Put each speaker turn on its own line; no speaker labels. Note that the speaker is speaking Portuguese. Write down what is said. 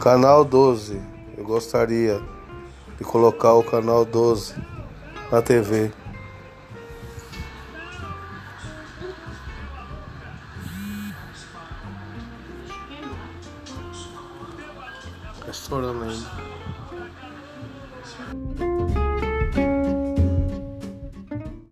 Canal 12. Eu gostaria de colocar o canal 12 na TV. Tá é estourando ainda.